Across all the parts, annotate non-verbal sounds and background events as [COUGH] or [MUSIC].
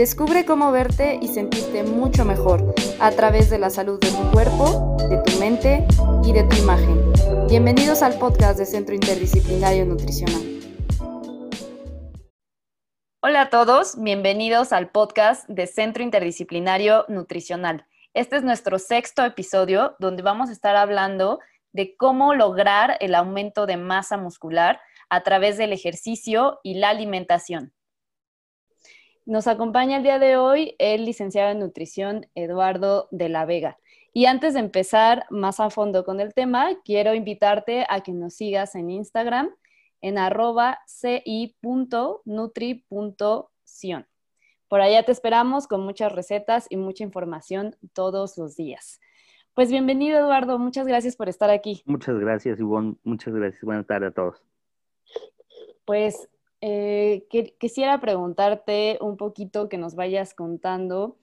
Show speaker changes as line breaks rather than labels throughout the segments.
Descubre cómo verte y sentirte mucho mejor a través de la salud de tu cuerpo, de tu mente y de tu imagen. Bienvenidos al podcast de Centro Interdisciplinario Nutricional. Hola a todos, bienvenidos al podcast de Centro Interdisciplinario Nutricional. Este es nuestro sexto episodio donde vamos a estar hablando de cómo lograr el aumento de masa muscular a través del ejercicio y la alimentación. Nos acompaña el día de hoy el licenciado en nutrición Eduardo de la Vega. Y antes de empezar más a fondo con el tema, quiero invitarte a que nos sigas en Instagram en arroba ci.nutri.sion. Por allá te esperamos con muchas recetas y mucha información todos los días. Pues bienvenido Eduardo, muchas gracias por estar aquí.
Muchas gracias Ivonne, muchas gracias. Buenas tardes a todos.
Pues eh, quisiera preguntarte un poquito que nos vayas contando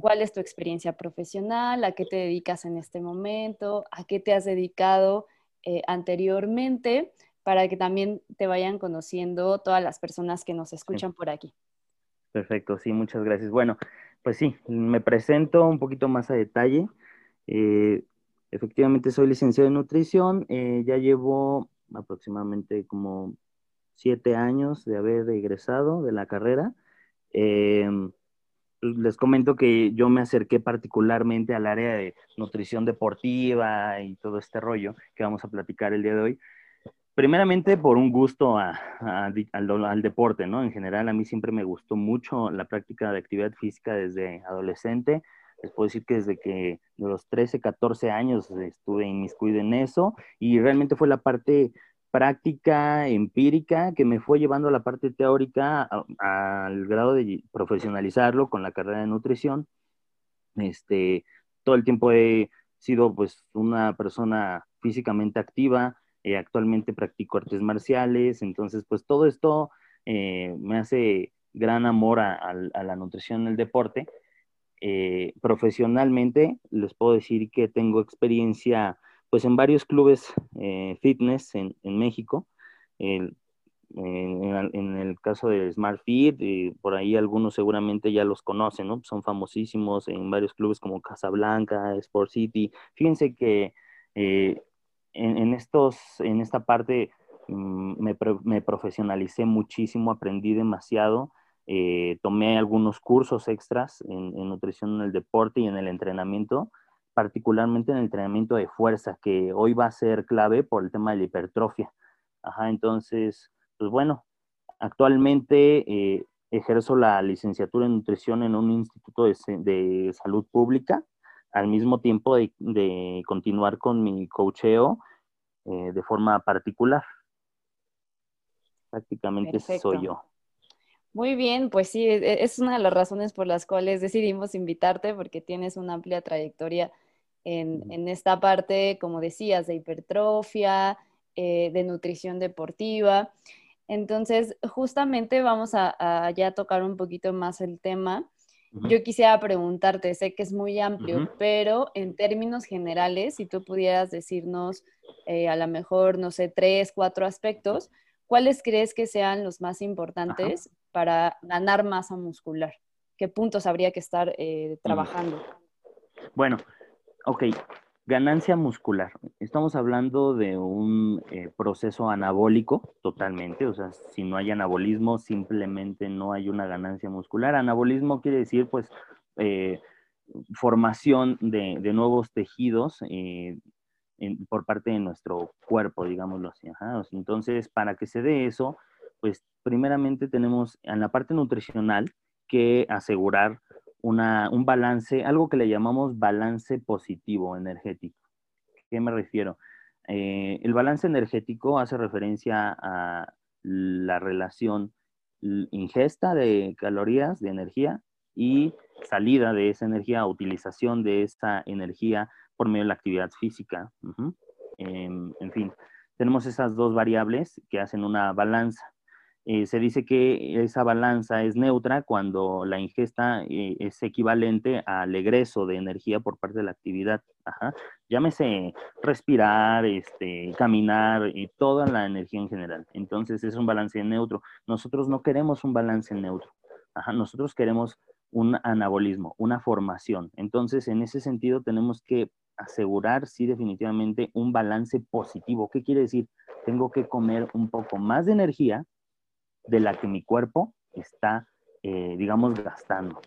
cuál es tu experiencia profesional, a qué te dedicas en este momento, a qué te has dedicado eh, anteriormente, para que también te vayan conociendo todas las personas que nos escuchan por aquí.
Perfecto, sí, muchas gracias. Bueno, pues sí, me presento un poquito más a detalle. Eh, efectivamente, soy licenciado en nutrición, ya llevo aproximadamente como siete años de haber egresado de la carrera. Em, les comento que yo me acerqué particularmente al área de nutrición deportiva y todo este rollo que vamos a platicar el día de hoy. Primeramente por un gusto al, deporte, ¿no? En general a mí siempre me gustó mucho la práctica de actividad física desde adolescente. Les puedo decir que desde que de los 13, 14 años estuve inmiscuido en eso y realmente fue la parte práctica empírica que me fue llevando a la parte teórica al grado de profesionalizarlo con la carrera de nutrición. Este, todo el tiempo he sido pues una persona físicamente activa, eh, actualmente practico artes marciales, entonces pues todo esto eh, me hace gran amor a, la nutrición el deporte. Eh, profesionalmente les puedo decir que tengo experiencia pues en varios clubes eh, fitness en, México. en, el caso de Smart Fit, eh, por ahí algunos seguramente ya los conocen, ¿no? Son famosísimos en varios clubes como Casablanca, Sport City. Fíjense que eh, en, estos, en esta parte mm, me, profesionalicé muchísimo, aprendí demasiado. tomé algunos cursos extras en, en nutrición en el deporte y en el entrenamiento particularmente en el entrenamiento de fuerza, que hoy va a ser clave por el tema de la hipertrofia. Ajá, entonces, pues bueno, actualmente eh, ejerzo la licenciatura en nutrición en un instituto de, salud pública, al mismo tiempo de, continuar con mi coacheo eh, de forma particular. Prácticamente soy yo.
Muy bien, pues sí, e, es una de las razones por las cuales decidimos invitarte, porque tienes una amplia trayectoria en, esta parte, como decías, de hipertrofia, eh, de nutrición deportiva. Entonces, justamente vamos a, ya tocar un poquito más el tema. Yo quisiera preguntarte, sé que es muy amplio, pero en términos generales, si tú pudieras decirnos eh, a lo mejor, no sé, tres, cuatro aspectos, ¿cuáles crees que sean los más importantes para ganar masa muscular? ¿Qué puntos habría que estar eh, mm. trabajando?
Bueno, Ok, ganancia muscular. Estamos hablando de un eh, proceso anabólico totalmente, o sea, si no hay anabolismo, simplemente no hay una ganancia muscular. Anabolismo quiere decir, pues, eh, formación de, nuevos tejidos eh, por parte de nuestro cuerpo, digámoslo así. Entonces, para que se dé eso, pues, primeramente tenemos en la parte nutricional que asegurar un balance, algo que le llamamos balance positivo energético. ¿Qué me refiero? Eh, el balance energético hace referencia a la relación ingesta de calorías, de energía, y salida de esa energía, utilización de esa energía por medio de la actividad física. Em, en fin, tenemos esas dos variables que hacen una balanza. Eh, se dice que esa balanza es neutra cuando la ingesta eh, es equivalente al egreso de energía por parte de la actividad. Llámese respirar, este, caminar y toda la energía en general. Entonces es un balance neutro. Nosotros no queremos un balance neutro. nosotros queremos un anabolismo, una formación. Entonces, en ese sentido, tenemos que asegurar, sí, definitivamente, un balance positivo. ¿Qué quiere decir? Tengo que comer un poco más de energía de la que mi cuerpo está, eh, digamos, gastando.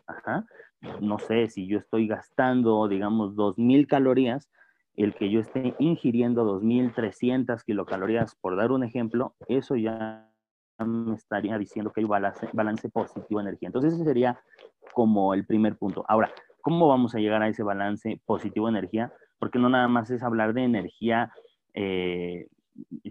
No sé, si yo estoy gastando, digamos, 2.000 calorías, el que yo esté ingiriendo 2.300 kilocalorías, por dar un ejemplo, eso ya me estaría diciendo que hay balance, balance positivo de energía. Entonces, ese sería como el primer punto. Ahora, ¿cómo vamos a llegar a ese balance positivo de energía? Porque no nada más es hablar de energía eh,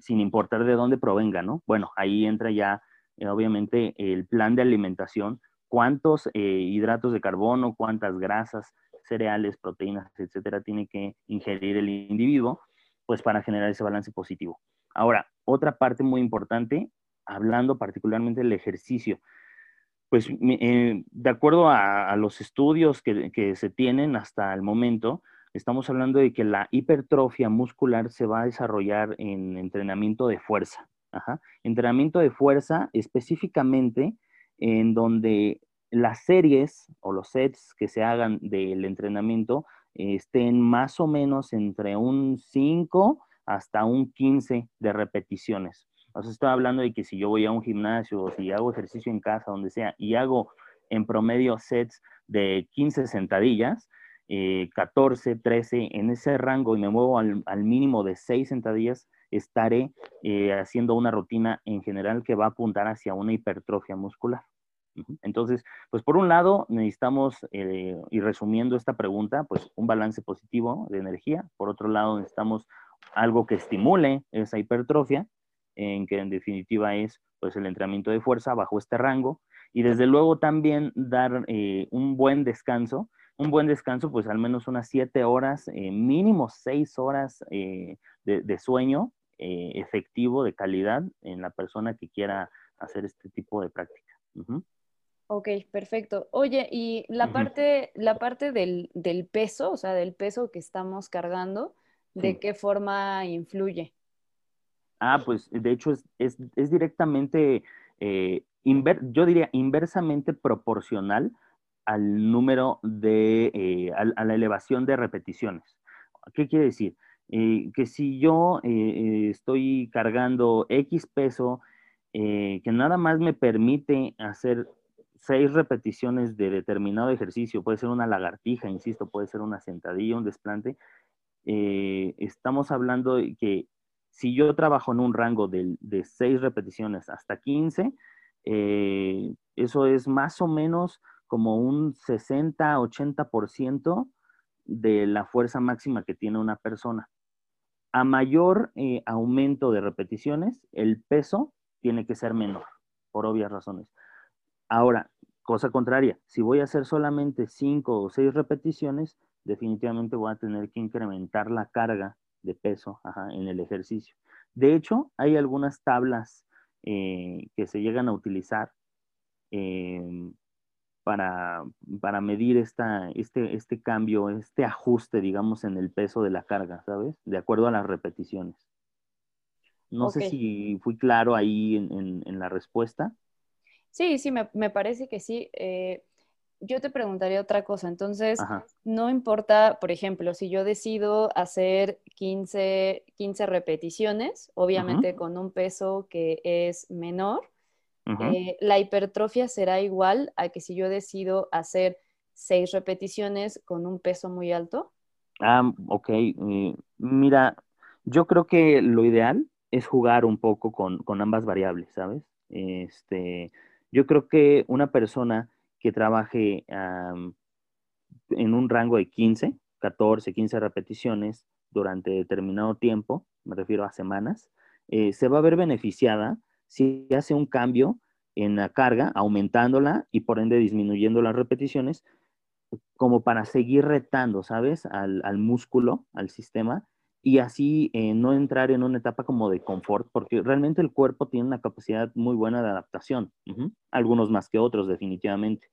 sin importar de dónde provenga, ¿no? Bueno, ahí entra ya, eh, obviamente, el plan de alimentación, cuántos eh, hidratos de carbono, cuántas grasas, cereales, proteínas, etcétera, tiene que ingerir el individuo, pues para generar ese balance positivo. Ahora, otra parte muy importante, hablando particularmente del ejercicio, pues eh, de acuerdo a, los estudios que, se tienen hasta el momento, estamos hablando de que la hipertrofia muscular se va a desarrollar en entrenamiento de fuerza. Entrenamiento de fuerza específicamente en donde las series o los sets que se hagan del entrenamiento estén más o menos entre un 5 hasta un 15 de repeticiones. O sea, estoy hablando de que si yo voy a un gimnasio o si hago ejercicio en casa, donde sea, y hago en promedio sets de 15 sentadillas, 14, eh, 13, en ese rango y me muevo al, mínimo de 6 sentadillas, estaré eh, haciendo una rutina en general que va a apuntar hacia una hipertrofia muscular. Entonces, pues por un lado necesitamos, eh, y resumiendo esta pregunta, pues un balance positivo de energía. Por otro lado necesitamos algo que estimule esa hipertrofia, en que en definitiva es pues el entrenamiento de fuerza bajo este rango. Y desde luego también dar eh, un buen descanso, un buen descanso, pues al menos unas siete horas, mínimo seis horas de, sueño efectivo, de calidad, en la persona que quiera hacer este tipo de práctica.
Ok, perfecto. Oye, y la parte, la parte del, peso, o sea, del peso que estamos cargando, ¿de qué forma influye?
Ah, pues de hecho es, directamente, eh, yo diría inversamente proporcional al número de, eh, a, la elevación de repeticiones. ¿Qué quiere decir? Eh, que si yo estoy cargando X peso, que nada más me permite hacer seis repeticiones de determinado ejercicio, puede ser una lagartija, insisto, puede ser una sentadilla, un desplante, eh, estamos hablando de que si yo trabajo en un rango de, de seis repeticiones hasta 15, eh, eso es más o menos como un 60-80% de la fuerza máxima que tiene una persona. A mayor eh, aumento de repeticiones, el peso tiene que ser menor, por obvias razones. Ahora, cosa contraria, si voy a hacer solamente cinco o seis repeticiones, definitivamente voy a tener que incrementar la carga de peso en el ejercicio. De hecho, hay algunas tablas eh, que se llegan a utilizar em, para, medir esta, este, este cambio, este ajuste, digamos, en el peso de la carga, ¿sabes? De acuerdo a las repeticiones. No sé si fui claro ahí en la respuesta.
Sí, sí, me, parece que sí. Eh, yo te preguntaría otra cosa. Entonces, no importa, por ejemplo, si yo decido hacer 15, 15 repeticiones, obviamente con un peso que es menor, eh, la hipertrofia será igual a que si yo decido hacer 6 repeticiones con un peso muy alto.
Ah, ok. Eh, mira, yo creo que lo ideal es jugar un poco con, con ambas variables, ¿sabes? Este, yo creo que una persona que trabaje en un rango de 15, 14, 15 repeticiones durante determinado tiempo, me refiero a semanas, eh, se va a ver beneficiada si hace un cambio en la carga, aumentándola y por ende disminuyendo las repeticiones, como para seguir retando, ¿sabes? Al, al músculo, al sistema, y así eh, no entrar en una etapa como de confort, porque realmente el cuerpo tiene una capacidad muy buena de adaptación, algunos más que otros definitivamente,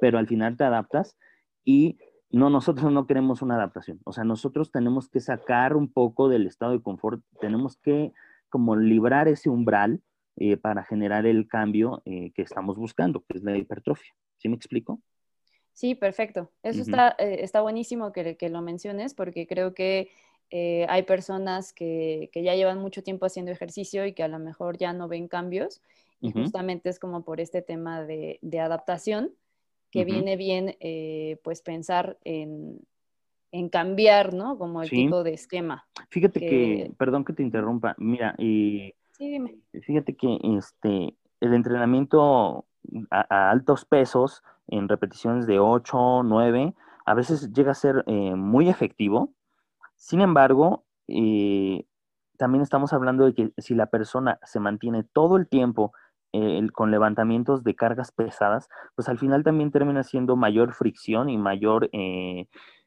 pero al final te adaptas y no, nosotros no queremos una adaptación, o sea, nosotros tenemos que sacar un poco del estado de confort, tenemos que como librar ese umbral eh, para generar el cambio eh, que estamos buscando, que es la hipertrofia. ¿Sí me explico?
Sí, perfecto. Eso está, está buenísimo que, que, lo menciones porque creo que hay personas que, que, ya llevan mucho tiempo haciendo ejercicio y que a lo mejor ya no ven cambios y justamente es como por este tema de, de adaptación que viene bien pues pensar en, en cambiar, ¿no? Como el tipo de esquema.
Fíjate que... perdón que te interrumpa, mira, y
dime.
fíjate que este, el entrenamiento a, altos pesos, en repeticiones de 8, 9, a veces llega a ser eh, muy efectivo. Sin embargo, eh, también estamos hablando de que si la persona se mantiene todo el tiempo eh, con levantamientos de cargas pesadas, pues al final también termina siendo mayor fricción y mayor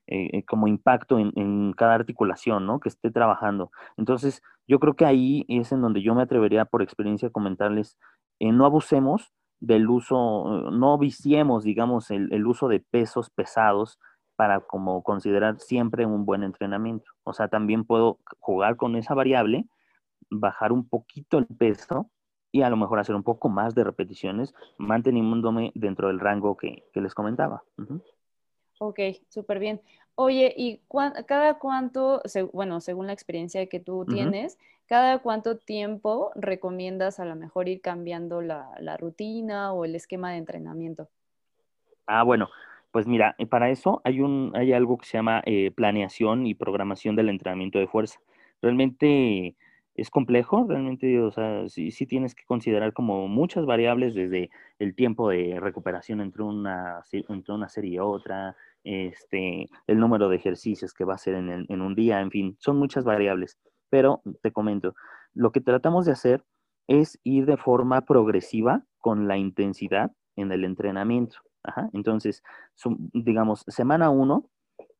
eh, como impacto en, cada articulación, ¿no? Que esté trabajando. Entonces, yo creo que ahí es en donde yo me atrevería por experiencia a comentarles, eh, no abusemos del uso, no viciemos, digamos, el, uso de pesos pesados para como considerar siempre un buen entrenamiento. O sea, también puedo jugar con esa variable, bajar un poquito el peso y a lo mejor hacer un poco más de repeticiones, manteniéndome dentro del rango que, les comentaba.
Ok, súper bien. Oye, ¿y cada cuánto, bueno, según la experiencia que tú tienes, cada cuánto tiempo recomiendas a lo mejor ir cambiando la, rutina o el esquema de entrenamiento?
Ah, bueno, pues mira, eh, para eso hay, un, hay algo que se llama eh, planeación y programación del entrenamiento de fuerza. Realmente es complejo, realmente, o sea, sí, sí, tienes que considerar como muchas variables desde el tiempo de recuperación entre una, entre una serie y otra, este, el número de ejercicios que va a hacer en, un día, en fin, son muchas variables. Pero te comento, lo que tratamos de hacer es ir de forma progresiva con la intensidad en el entrenamiento. Entonces, digamos, semana uno,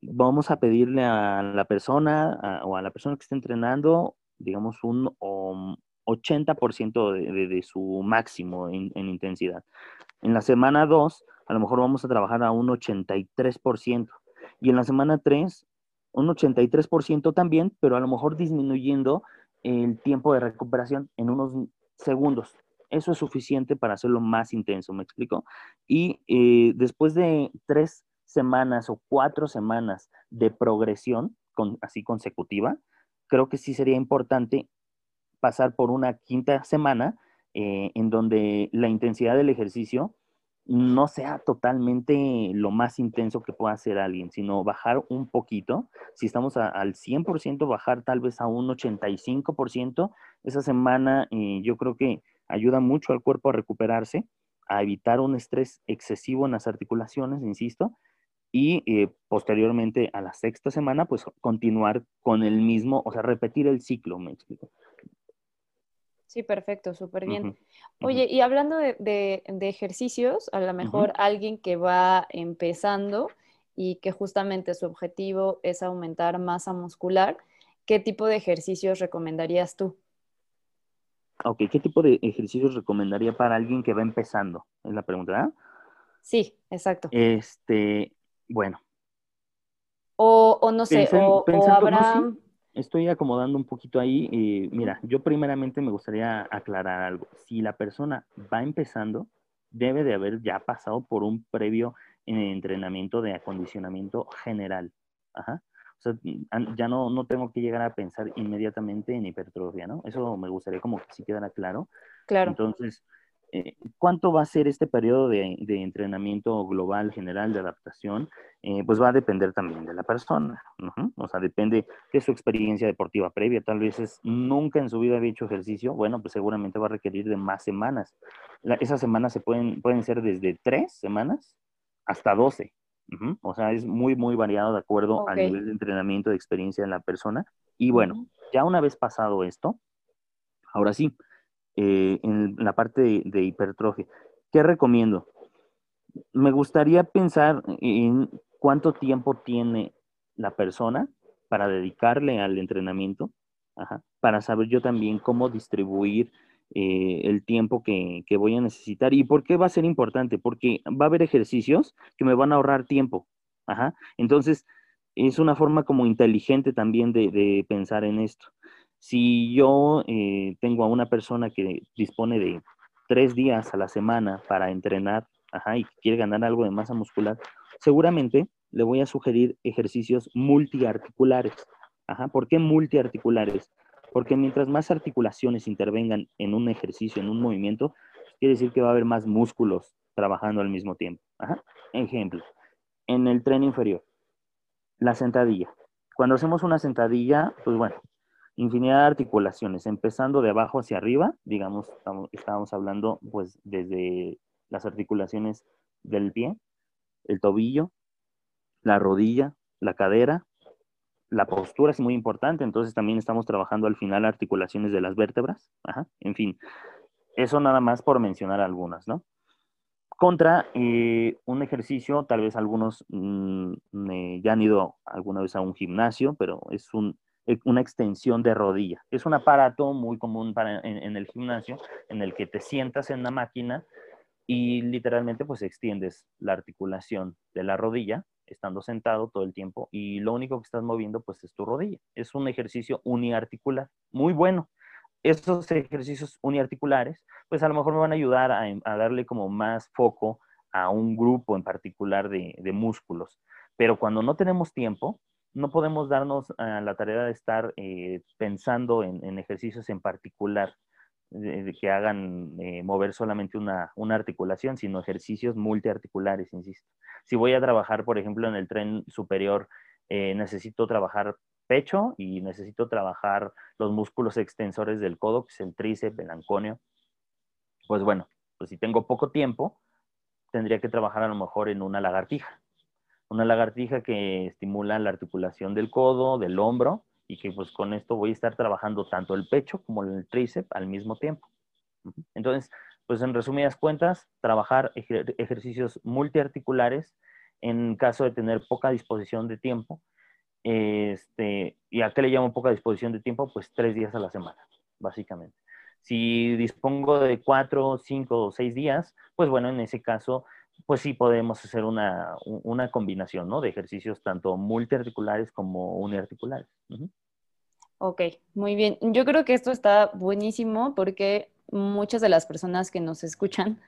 vamos a pedirle a la persona o a la persona que está entrenando digamos, un 80% de, de, su máximo en, intensidad. En la semana 2, a lo mejor vamos a trabajar a un 83%. Y en la semana 3, un 83% también, pero a lo mejor disminuyendo el tiempo de recuperación en unos segundos. Eso es suficiente para hacerlo más intenso, ¿me explico? Y eh, después de tres semanas o cuatro semanas de progresión, con, así consecutiva, creo que sí sería importante pasar por una quinta semana eh, en donde la intensidad del ejercicio no sea totalmente lo más intenso que pueda hacer alguien, sino bajar un poquito. Si estamos al 100%, bajar tal vez a un 85%. Esa semana eh, yo creo que ayuda mucho al cuerpo a recuperarse, a evitar un estrés excesivo en las articulaciones, insisto, y eh, posteriormente a la sexta semana, pues continuar con el mismo, o sea, repetir el ciclo, me explico.
Sí, perfecto, súper bien. Oye, y hablando de, ejercicios, a lo mejor alguien que va empezando y que justamente su objetivo es aumentar masa muscular, ¿qué tipo de ejercicios recomendarías tú?
Ok, ¿qué tipo de ejercicios recomendaría para alguien que va empezando? Es la pregunta, ¿verdad?
Sí, exacto.
Este, bueno.
O, no sé, o, habrá...
estoy acomodando un poquito ahí. y mira, yo primeramente me gustaría aclarar algo. Si la persona va empezando, debe de haber ya pasado por un previo eh, entrenamiento de acondicionamiento general. Ajá. O sea, ya no, no tengo que llegar a pensar inmediatamente en hipertrofia, ¿no? Eso me gustaría como que sí quedara claro.
Claro.
Entonces, eh, ¿Cuánto va a ser este periodo de, entrenamiento global general de adaptación? Eh, pues va a depender también de la persona. O sea, depende de su experiencia deportiva previa. Tal vez es, nunca en su vida había hecho ejercicio. Bueno, pues seguramente va a requerir de más semanas. esas semanas se pueden, pueden ser desde tres semanas hasta doce. O sea, es muy, muy variado de acuerdo al nivel de entrenamiento, de experiencia de la persona. Y bueno, ya una vez pasado esto, ahora sí, eh, en la parte de, hipertrofia. ¿Qué recomiendo? Me gustaría pensar en cuánto tiempo tiene la persona para dedicarle al entrenamiento, para saber yo también cómo distribuir eh, el tiempo que, voy a necesitar. ¿Y por qué va a ser importante? Porque va a haber ejercicios que me van a ahorrar tiempo. Entonces, es una forma como inteligente también de pensar en esto. Si yo eh, tengo a una persona que dispone de tres días a la semana para entrenar y quiere ganar algo de masa muscular, seguramente le voy a sugerir ejercicios multiarticulares. Ajá, ¿Por qué multiarticulares? Porque mientras más articulaciones intervengan en un ejercicio, en un movimiento, quiere decir que va a haber más músculos trabajando al mismo tiempo. Ajá. Ejemplo, en el tren inferior, la sentadilla. Cuando hacemos una sentadilla, pues bueno, infinidad de articulaciones, empezando de abajo hacia arriba, digamos, estábamos hablando pues desde las articulaciones del pie, el tobillo, la rodilla, la cadera, la postura es muy importante, entonces también estamos trabajando al final articulaciones de las vértebras, en fin, eso nada más por mencionar algunas, ¿no? Contra eh, un ejercicio, tal vez algunos mm, ya han ido alguna vez a un gimnasio, pero es un, eh, una extensión de rodilla. Es un aparato muy común para, en, el gimnasio en el que te sientas en la máquina y literalmente pues extiendes la articulación de la rodilla estando sentado todo el tiempo y lo único que estás moviendo pues es tu rodilla. Es un ejercicio uniarticular, muy bueno esos ejercicios uniarticulares, pues a lo mejor me van a ayudar a, darle como más foco a un grupo en particular de, músculos. Pero cuando no tenemos tiempo, no podemos darnos a la tarea de estar eh, pensando en, ejercicios en particular que hagan eh, mover solamente una, articulación, sino ejercicios multiarticulares, insisto. Si voy a trabajar, por ejemplo, en el tren superior, eh, necesito trabajar pecho y necesito trabajar los músculos extensores del codo, que es el tríceps, el anconio. Pues bueno, pues si tengo poco tiempo, tendría que trabajar a lo mejor en una lagartija. Una lagartija que estimula la articulación del codo, del hombro, y que pues con esto voy a estar trabajando tanto el pecho como el tríceps al mismo tiempo. Entonces, pues en resumidas cuentas, trabajar ejercicios multiarticulares en caso de tener poca disposición de tiempo este, ¿Y a qué le llamo poca disposición de tiempo? Pues tres días a la semana, básicamente. Si dispongo de cuatro, cinco o seis días, pues bueno, en ese caso, pues sí podemos hacer una, una combinación, ¿no? De ejercicios tanto multiarticulares como uniarticulares.
Ok, muy bien. Yo creo que esto está buenísimo porque muchas de las personas que nos escuchan,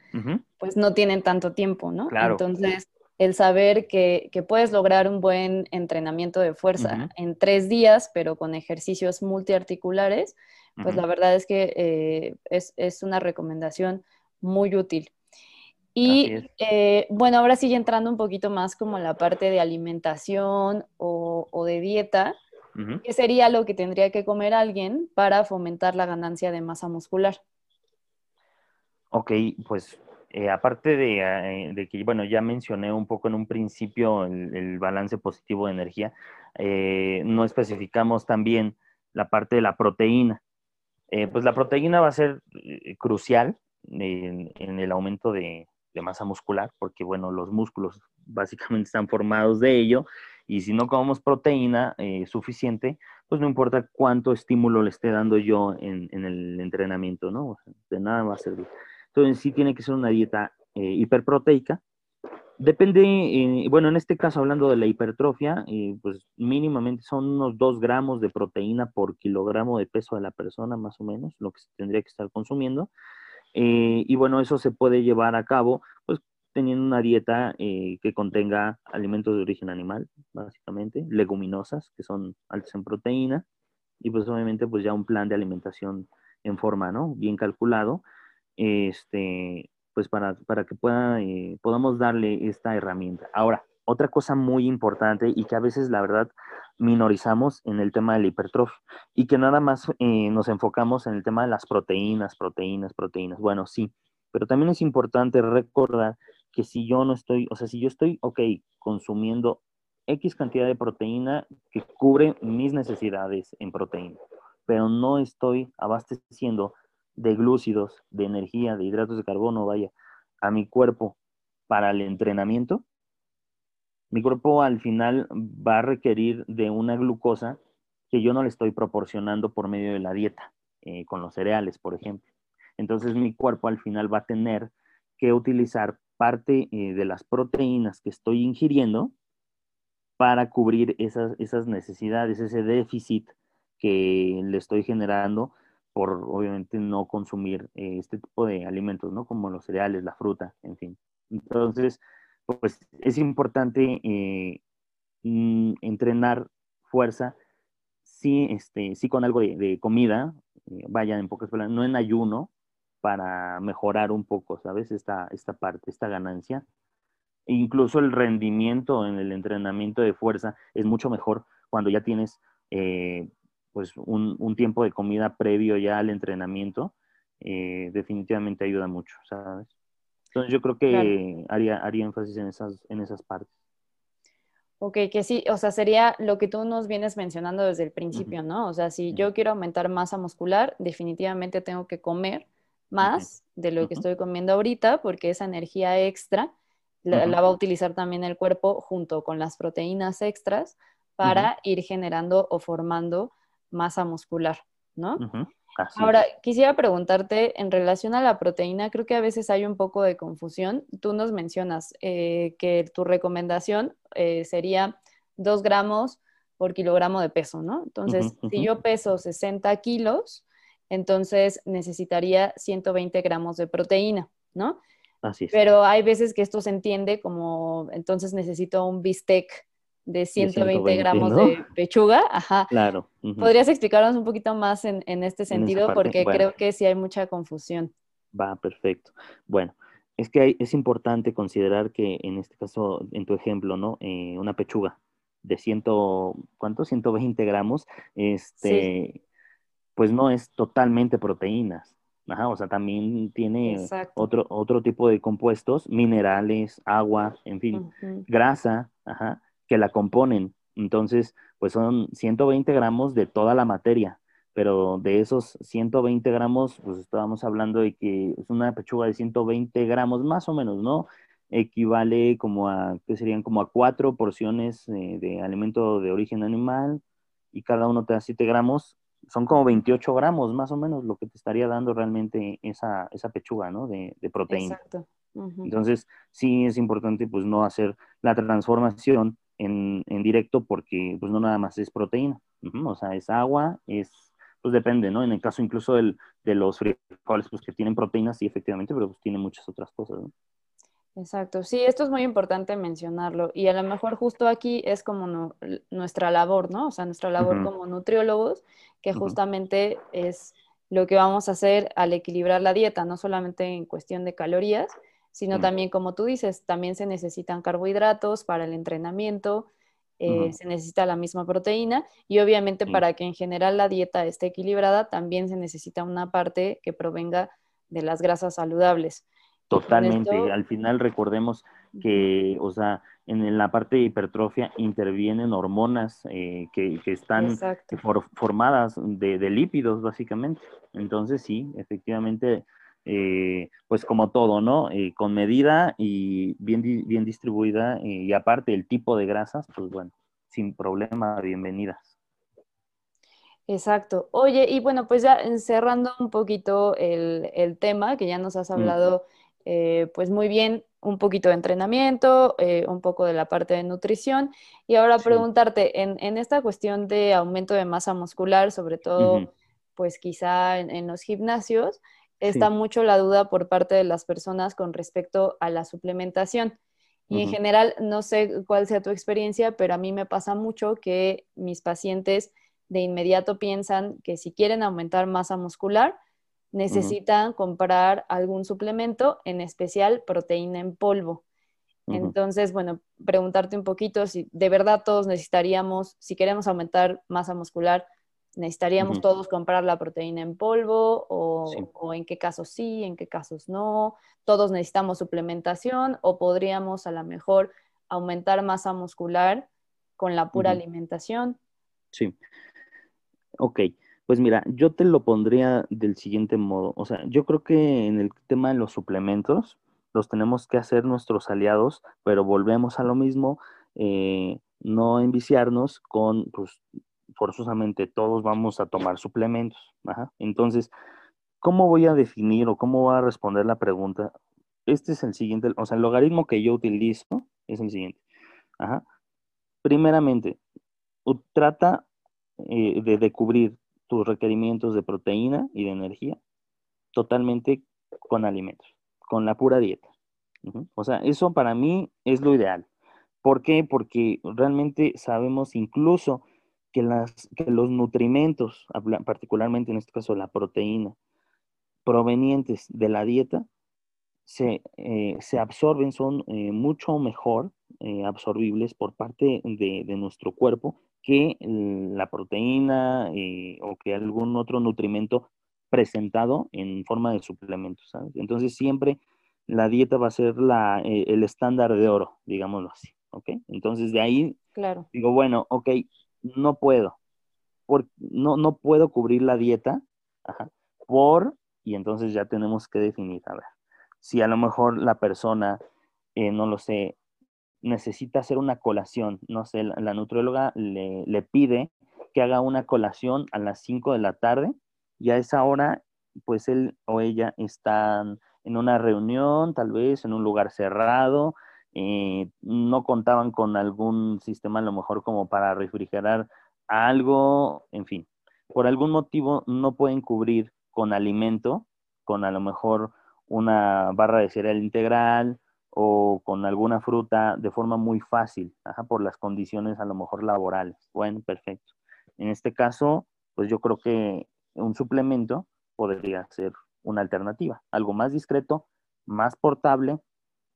pues no tienen tanto tiempo, ¿no?
Claro.
Entonces, el saber que, puedes lograr un buen entrenamiento de fuerza en tres días, pero con ejercicios multiarticulares, pues la verdad es que eh, es, una recomendación muy útil. Y eh, bueno, ahora sigue entrando un poquito más como la parte de alimentación o, de dieta, ¿qué sería lo que tendría que comer alguien para fomentar la ganancia de masa muscular?
Ok, pues eh, aparte eh, de, que, bueno, ya mencioné un poco en un principio el, balance positivo de energía, eh, no especificamos también la parte de la proteína. pues la proteína va a ser crucial en, el aumento de, masa muscular, porque, bueno, los músculos [LAUGHS] básicamente están formados de ello, y si no comemos proteína suficiente, pues no importa cuánto estímulo le esté dando yo en, el entrenamiento, ¿no? de nada va a servir. Entonces sí tiene que ser una dieta eh, hiperproteica. Depende, eh, bueno, en este caso hablando de la hipertrofia, eh, pues mínimamente son unos 2 gramos de proteína por kilogramo de peso de la persona, más o menos, lo que se tendría que estar consumiendo. Y bueno, eso se puede llevar a cabo, pues teniendo una dieta que contenga alimentos de origen animal, básicamente, leguminosas, que son altas en proteína, y pues obviamente pues ya un plan de alimentación en forma, ¿no? Bien calculado este, pues para, para que pueda, eh, podamos darle esta herramienta. Ahora, otra cosa muy importante y que a veces la verdad minorizamos en el tema de la hipertrofia y que nada más eh, nos enfocamos en el tema de las proteínas, proteínas, proteínas. Bueno, sí, pero también es importante recordar que si yo no estoy, o sea, si yo estoy, ok, consumiendo X cantidad de proteína que cubre mis necesidades en proteína, pero no estoy abasteciendo de glúcidos, de energía, de hidratos de carbono, vaya, a mi cuerpo para el entrenamiento, mi cuerpo al final va a requerir de una glucosa que yo no le estoy proporcionando por medio de la dieta, eh, con los cereales, por ejemplo. Entonces mi cuerpo al final va a tener que utilizar parte eh, de las proteínas que estoy ingiriendo para cubrir esas, necesidades, ese déficit que le estoy generando por obviamente no consumir eh, este tipo de alimentos, ¿no? Como los cereales, la fruta, en fin. Entonces, pues es importante eh, mm, entrenar fuerza, sí, este, sí con algo de, comida, eh, vaya en pocas palabras, no en ayuno, para mejorar un poco, ¿sabes? Esta, esta parte, esta ganancia. Incluso el rendimiento en el entrenamiento de fuerza es mucho mejor cuando ya tienes eh, pues un, tiempo de comida previo ya al entrenamiento. Eh, definitivamente ayuda mucho, ¿sabes? Entonces yo creo que haría, haría énfasis en esas, en esas partes.
Ok, que sí, o sea, sería lo que tú nos vienes mencionando desde el principio, ¿no? O sea, si yo quiero aumentar masa muscular, definitivamente tengo que comer más de lo que estoy comiendo ahorita, porque esa energía extra la, va a utilizar también el cuerpo junto con las proteínas extras para ir generando o formando masa muscular, ¿no? Ahora, quisiera preguntarte en relación a la proteína, creo que a veces hay un poco de confusión. Tú nos mencionas eh, que tu recomendación eh, sería 2 gramos por kilogramo de peso, ¿no? Entonces, si yo peso 60 kilos, entonces necesitaría 120 gramos de proteína, ¿no?
Así es.
Pero hay veces que esto se entiende como, entonces necesito un bistec de 120, gramos de pechuga. Ajá.
Claro.
¿Podrías explicarnos un poquito más en, este sentido? Porque creo que sí hay mucha confusión.
Va, perfecto. Bueno, es que es importante considerar que en este caso, en tu ejemplo, ¿no? Eh, una pechuga de ciento, ¿cuánto? 120 gramos, este, pues no es totalmente proteínas. Ajá, o sea, también tiene otro, otro tipo de compuestos, minerales, agua, en fin, grasa, ajá, que la componen. Entonces, pues son 120 gramos de toda la materia, pero de esos 120 gramos, pues estábamos hablando de que es una pechuga de 120 gramos más o menos, ¿no? Equivale como a, ¿qué serían? Como a cuatro porciones eh, de alimento de origen animal y cada uno te da 7 gramos. Son como 28 gramos más o menos lo que te estaría dando realmente esa, esa pechuga, ¿no? De, de proteína. Exacto. Entonces, sí es importante pues no hacer la transformación en, directo porque pues no nada más es proteína, o sea, es agua, es, pues depende, ¿no? En el caso incluso del, de los frijoles, pues que tienen proteínas, sí, efectivamente, pero pues tienen muchas otras cosas, ¿no?
Exacto, sí, esto es muy importante mencionarlo y a lo mejor justo aquí es como nuestra labor, ¿no? O sea, nuestra labor como nutriólogos, que justamente es lo que vamos a hacer al equilibrar la dieta, no solamente en cuestión de calorías, sino también, como tú dices, también se necesitan carbohidratos para el entrenamiento, eh, se necesita la misma proteína y obviamente para que en general la dieta esté equilibrada, también se necesita una parte que provenga de las grasas saludables.
Totalmente, al final recordemos que, o sea, en la parte de hipertrofia intervienen hormonas eh, que, están formadas de, de lípidos, básicamente. Entonces, sí, efectivamente, eh, pues como todo, ¿no? Eh, con medida y bien, bien distribuida eh, y aparte el tipo de grasas, pues bueno, sin problema, bienvenidas.
Exacto. Oye, y bueno, pues ya cerrando un poquito el, tema, que ya nos has hablado, pues muy bien, un poquito de entrenamiento, un poco de la parte de nutrición, y ahora preguntarte, en, esta cuestión de aumento de masa muscular, sobre todo, pues quizá en, los gimnasios, está mucho la duda por parte de las personas con respecto a la suplementación. Y en general, no sé cuál sea tu experiencia, pero a mí me pasa mucho que mis pacientes de inmediato piensan que si quieren aumentar masa muscular, necesitan comprar algún suplemento, en especial proteína en polvo. Entonces, bueno, preguntarte un poquito si de verdad todos necesitaríamos, si queremos aumentar masa muscular, ¿Necesitaríamos todos comprar la proteína en polvo o, en qué casos sí, en qué casos no? ¿Todos necesitamos suplementación o podríamos a lo mejor aumentar masa muscular con la pura alimentación?
Sí. Ok, pues mira, yo te lo pondría del siguiente modo. O sea, yo creo que en el tema de los suplementos los tenemos que hacer nuestros aliados, pero volvemos a lo mismo. Eh, no enviciarnos con pues, forzosamente todos vamos a tomar suplementos. Entonces, ¿cómo voy a definir o cómo voy a responder la pregunta? Este es el siguiente, o sea, el logaritmo que yo utilizo es el siguiente. Primeramente, trata eh, de, cubrir tus requerimientos de proteína y de energía totalmente con alimentos, con la pura dieta. O sea, eso para mí es lo ideal. ¿Por qué? Porque realmente sabemos incluso que, las, que los nutrimentos, particularmente en este caso la proteína, provenientes de la dieta, se, eh, se absorben, son eh, mucho mejor eh, absorbibles por parte de, de, nuestro cuerpo que la proteína o que algún otro nutrimento presentado en forma de suplementos. ¿sabes? Entonces siempre la dieta va a ser la, el estándar de oro, digámoslo así. ¿ok? Entonces de ahí
claro.
digo, bueno, ok, no puedo, por, no, no puedo cubrir la dieta por, y entonces ya tenemos que definir, a ver, si a lo mejor la persona, eh, no lo sé, necesita hacer una colación, no sé, la, la nutrióloga le, le, pide que haga una colación a las 5 de la tarde y a esa hora, pues él o ella están en una reunión, tal vez en un lugar cerrado, eh, no contaban con algún sistema a lo mejor como para refrigerar algo, en fin, por algún motivo no pueden cubrir con alimento, con a lo mejor una barra de cereal integral o con alguna fruta de forma muy fácil, por las condiciones a lo mejor laborales. Bueno, perfecto. En este caso, pues yo creo que un suplemento podría ser una alternativa, algo más discreto, más portable,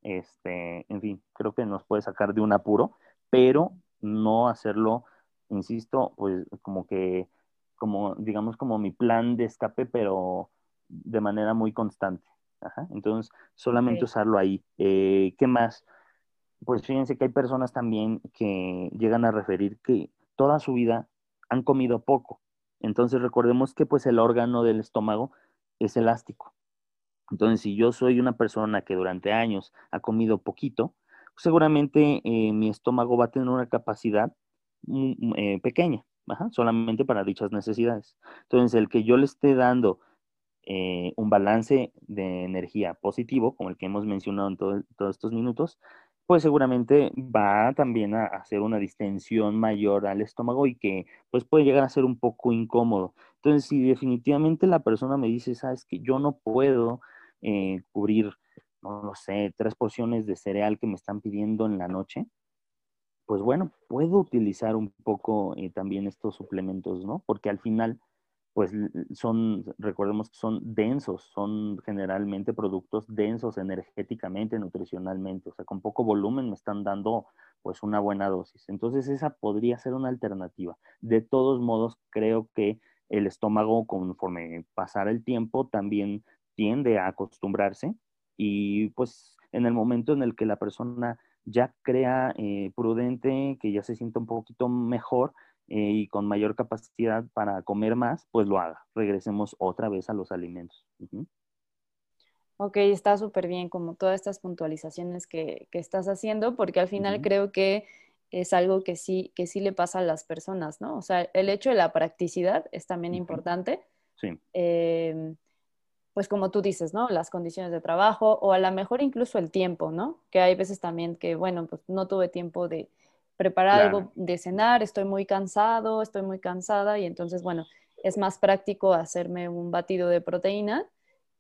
este, en fin, creo que nos puede sacar de un apuro, pero no hacerlo, insisto, pues como que, como digamos como mi plan de escape, pero de manera muy constante. Entonces, solamente usarlo ahí. Eh, ¿Qué más? Pues fíjense que hay personas también que llegan a referir que toda su vida han comido poco. Entonces, recordemos que pues el órgano del estómago es elástico. Entonces, si yo soy una persona que durante años ha comido poquito, seguramente eh, mi estómago va a tener una capacidad eh, pequeña, solamente para dichas necesidades. Entonces, el que yo le esté dando eh, un balance de energía positivo, como el que hemos mencionado en todos estos minutos, pues seguramente va también a hacer una distensión mayor al estómago y que pues puede llegar a ser un poco incómodo. Entonces, si definitivamente la persona me dice, sabes que yo no puedo eh, cubrir, no lo sé, tres porciones de cereal que me están pidiendo en la noche, pues bueno, puedo utilizar un poco eh, también estos suplementos, ¿no? Porque al final pues son, recordemos que son densos, son generalmente productos densos energéticamente, nutricionalmente, o sea, con poco volumen me están dando pues una buena dosis. Entonces esa podría ser una alternativa. De todos modos, creo que el estómago conforme pasara el tiempo también tiende a acostumbrarse y pues en el momento en el que la persona ya crea eh, prudente, que ya se sienta un poquito mejor, eh, y con mayor capacidad para comer más, pues lo haga. Regresemos otra vez a los alimentos.
Ok, está súper bien como todas estas puntualizaciones que, que, estás haciendo, porque al final creo que es algo que sí, que sí le pasa a las personas, ¿no? O sea, el hecho de la practicidad es también importante.
Sí.
Em, pues como tú dices, ¿no? Las condiciones de trabajo o a lo mejor incluso el tiempo, ¿no? Que hay veces también que, bueno, pues no tuve tiempo de, preparar algo de cenar, estoy muy cansado, estoy muy cansada y entonces, bueno, es más práctico hacerme un batido de proteína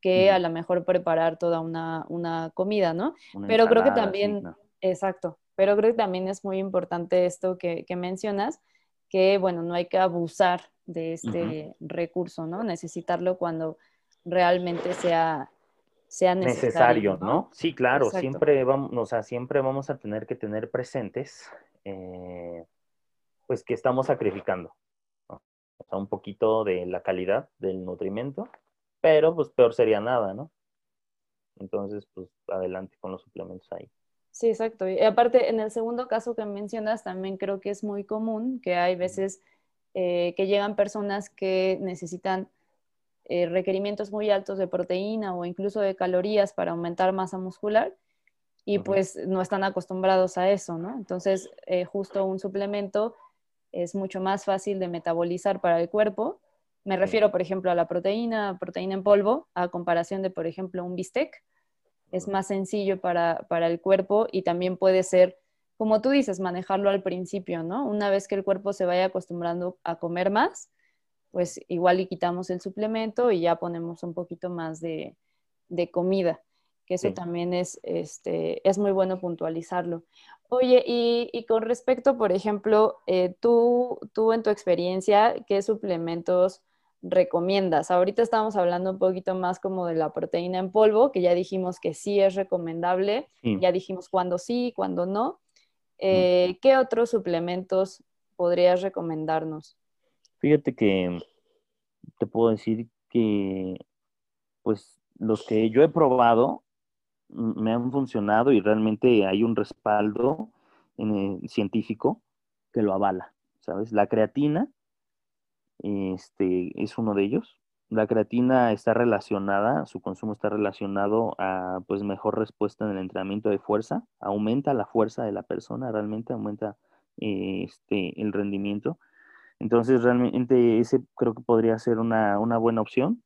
que a lo mejor preparar toda una, comida, ¿no? pero creo que también, exacto, pero creo que también es muy importante esto que, mencionas, que bueno, no hay que abusar de este recurso, ¿no? Necesitarlo cuando realmente sea, sea necesario,
¿no? Sí, claro, siempre vamos, o sea, siempre vamos a tener que tener presentes eh, pues que estamos sacrificando. O sea, un poquito de la calidad del nutrimento, pero pues peor sería nada, ¿no? Entonces, pues adelante con los suplementos ahí.
Sí, exacto. Y aparte, en el segundo caso que mencionas, también creo que es muy común que hay veces eh, que llegan personas que necesitan eh, requerimientos muy altos de proteína o incluso de calorías para aumentar masa muscular y pues no están acostumbrados a eso, ¿no? Entonces, eh, justo un suplemento es mucho más fácil de metabolizar para el cuerpo. Me refiero, por ejemplo, a la proteína, proteína en polvo, a comparación de, por ejemplo, un bistec. Es más sencillo para, el cuerpo y también puede ser como tú dices, manejarlo al principio, ¿no? Una vez que el cuerpo se vaya acostumbrando a comer más, pues igual y quitamos el suplemento y ya ponemos un poquito más de, comida, que eso también es, este, es muy bueno puntualizarlo. Oye, y, con respecto, por ejemplo, eh, tú, tú en tu experiencia, ¿qué suplementos recomiendas? Ahorita estamos hablando un poquito más como de la proteína en polvo, que ya dijimos que sí es recomendable, ya dijimos cuándo sí, cuándo no. Eh, ¿Qué otros suplementos podrías recomendarnos?
Fíjate que te puedo decir que, pues, los que yo he probado me han funcionado y realmente hay un respaldo científico que lo avala, ¿sabes? La creatina este, es uno de ellos. La creatina está relacionada, su consumo está relacionado a pues mejor respuesta en el entrenamiento de fuerza, aumenta la fuerza de la persona, realmente aumenta este, el rendimiento. Entonces realmente ese creo que podría ser una, buena opción.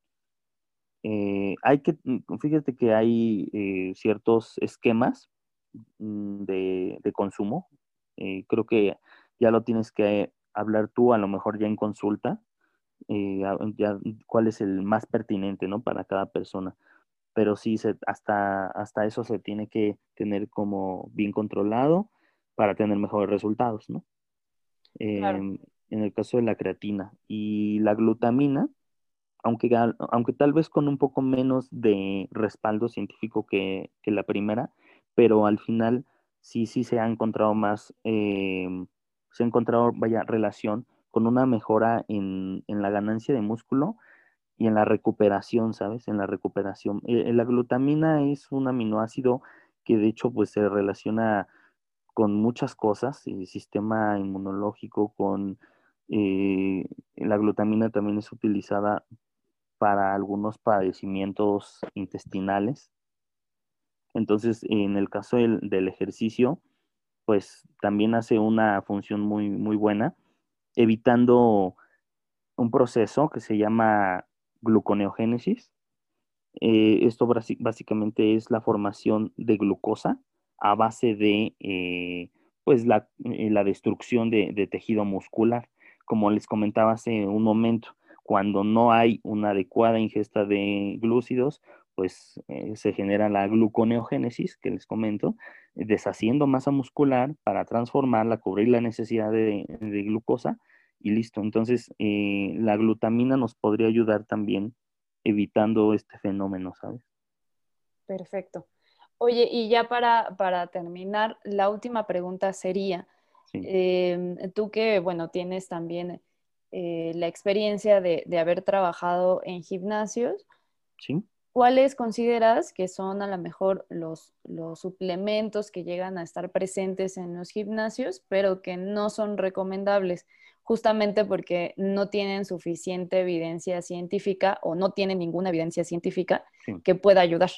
Eh, hay que, mm, fíjate que hay eh, ciertos esquemas mm, de, de consumo. Eh, creo que ya lo tienes que hablar tú, a lo mejor ya en consulta, eh, ya cuál es el más pertinente, ¿no? Para cada persona. Pero sí, se, hasta, hasta eso se tiene que tener como bien controlado para tener mejores resultados, ¿no? Em, en el caso de la creatina y la glutamina, aunque, aunque tal vez con un poco menos de respaldo científico que, que la primera, pero al final sí, sí se ha encontrado más, em, se ha encontrado, vaya, relación con una mejora en, la ganancia de músculo y en la recuperación, ¿sabes? En la recuperación. Eh, la glutamina es un aminoácido que de hecho pues se relaciona con muchas cosas, el sistema inmunológico, con eh, la glutamina también es utilizada para algunos padecimientos intestinales. Entonces, en el caso del, ejercicio, pues también hace una función muy, muy buena evitando un proceso que se llama gluconeogénesis. Eh, esto básicamente es la formación de glucosa a base de eh, pues la, eh, destrucción de, tejido muscular. Como les comentaba hace un momento, cuando no hay una adecuada ingesta de glúcidos, pues se genera la gluconeogénesis que les comento, deshaciendo masa muscular para transformarla, cubrir la necesidad de, glucosa y listo. Entonces, eh, la glutamina nos podría ayudar también evitando este fenómeno, ¿sabes?
Perfecto. Oye, y ya para, terminar, la última pregunta sería, em, tú que, bueno, tienes también eh, la experiencia de, de, haber trabajado en gimnasios,
¿Sí?
¿cuáles consideras que son a lo mejor los, los suplementos que llegan a estar presentes en los gimnasios, pero que no son recomendables? justamente porque no tienen suficiente evidencia científica o no tienen ninguna evidencia científica que pueda ayudar.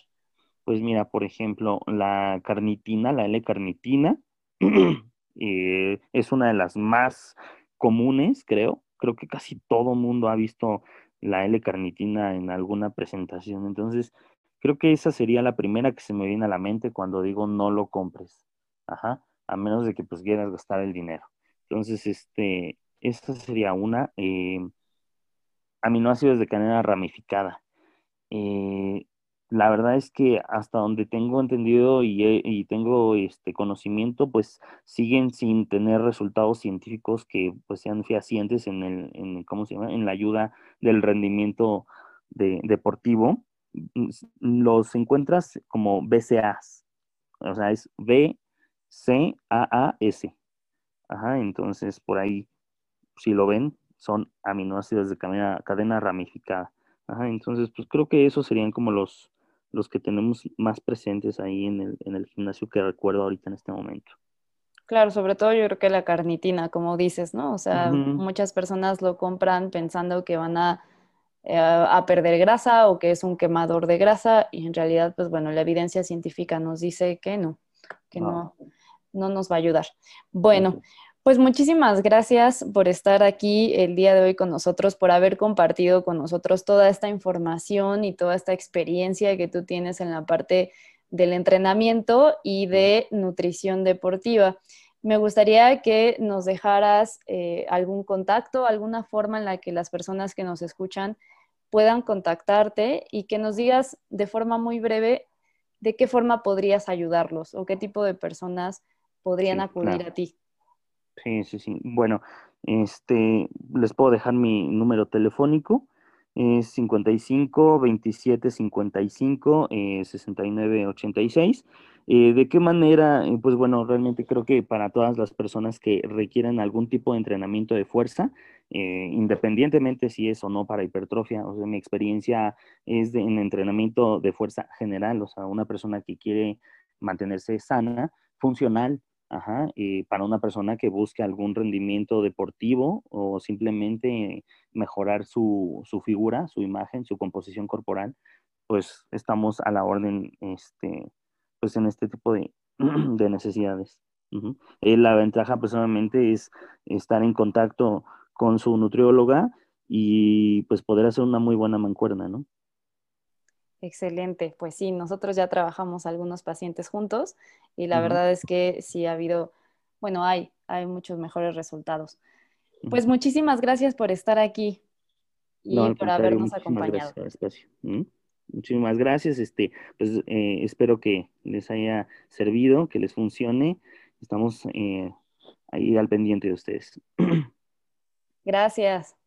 Pues mira, por ejemplo, la carnitina, la L-carnitina, [CLEARS THROAT] eh, es una de las más comunes, creo. Creo que casi todo mundo ha visto la L-carnitina en alguna presentación. Entonces, creo que esa sería la primera que se me viene a la mente cuando digo no lo compres. Ajá, a menos de que pues quieras gastar el dinero. Entonces, este, esa sería una. Eh, aminoácidos de cadena ramificada. Eh, la verdad es que hasta donde tengo entendido y, tengo este conocimiento, pues siguen sin tener resultados científicos que pues sean fehacientes en el, en, ¿cómo se llama? En la ayuda del rendimiento deportivo. Los encuentras como BCAs, o sea, es B-C-A-A-S. Ajá, entonces por ahí, si lo ven, son aminoácidos de cadena, cadena ramificada. Ajá, entonces, pues creo que esos serían como los, los que tenemos más presentes ahí en el, en el gimnasio que recuerdo ahorita en este momento.
Claro, sobre todo yo creo que la carnitina, como dices, ¿no? O sea, muchas personas lo compran pensando que van a, eh, a, perder grasa o que es un quemador de grasa y en realidad, pues bueno, la evidencia científica nos dice que no, que no, no nos va a ayudar. Bueno, pues muchísimas gracias por estar aquí el día de hoy con nosotros, por haber compartido con nosotros toda esta información y toda esta experiencia que tú tienes en la parte del entrenamiento y de nutrición deportiva. me gustaría que nos dejaras eh, algún contacto, alguna forma en la que las personas que nos escuchan puedan contactarte y que nos digas de forma muy breve de qué forma podrías ayudarlos o qué tipo de personas podrían acudir a ti.
Sí, sí, sí. Bueno, este, les puedo dejar mi número telefónico. Es 55 27 55 eh, 69 86. Eh, ¿De qué manera? Eh, pues bueno, realmente creo que para todas las personas que requieren algún tipo de entrenamiento de fuerza, eh, independientemente si es o no para hipertrofia, o sea, mi experiencia es en entrenamiento de fuerza general, o sea, una persona que quiere mantenerse sana, funcional, Ajá, para una persona que busque algún rendimiento deportivo o simplemente mejorar su, su, figura, su imagen, su composición corporal, pues estamos a la orden este, pues en este tipo de, [CLEARS THROAT] de necesidades. Eh, la ventaja personalmente es estar en contacto con su nutrióloga y pues poder hacer una muy buena mancuerna, ¿no?
Excelente, pues sí, nosotros ya trabajamos algunos pacientes juntos y la verdad es que sí ha habido, bueno, hay, hay muchos mejores resultados. Pues muchísimas gracias por estar aquí y por habernos acompañado.
Muchísimas gracias. Este, pues eh, espero que les haya servido, que les funcione. Estamos eh, ahí al pendiente de ustedes. [CLEARS THROAT]
Gracias.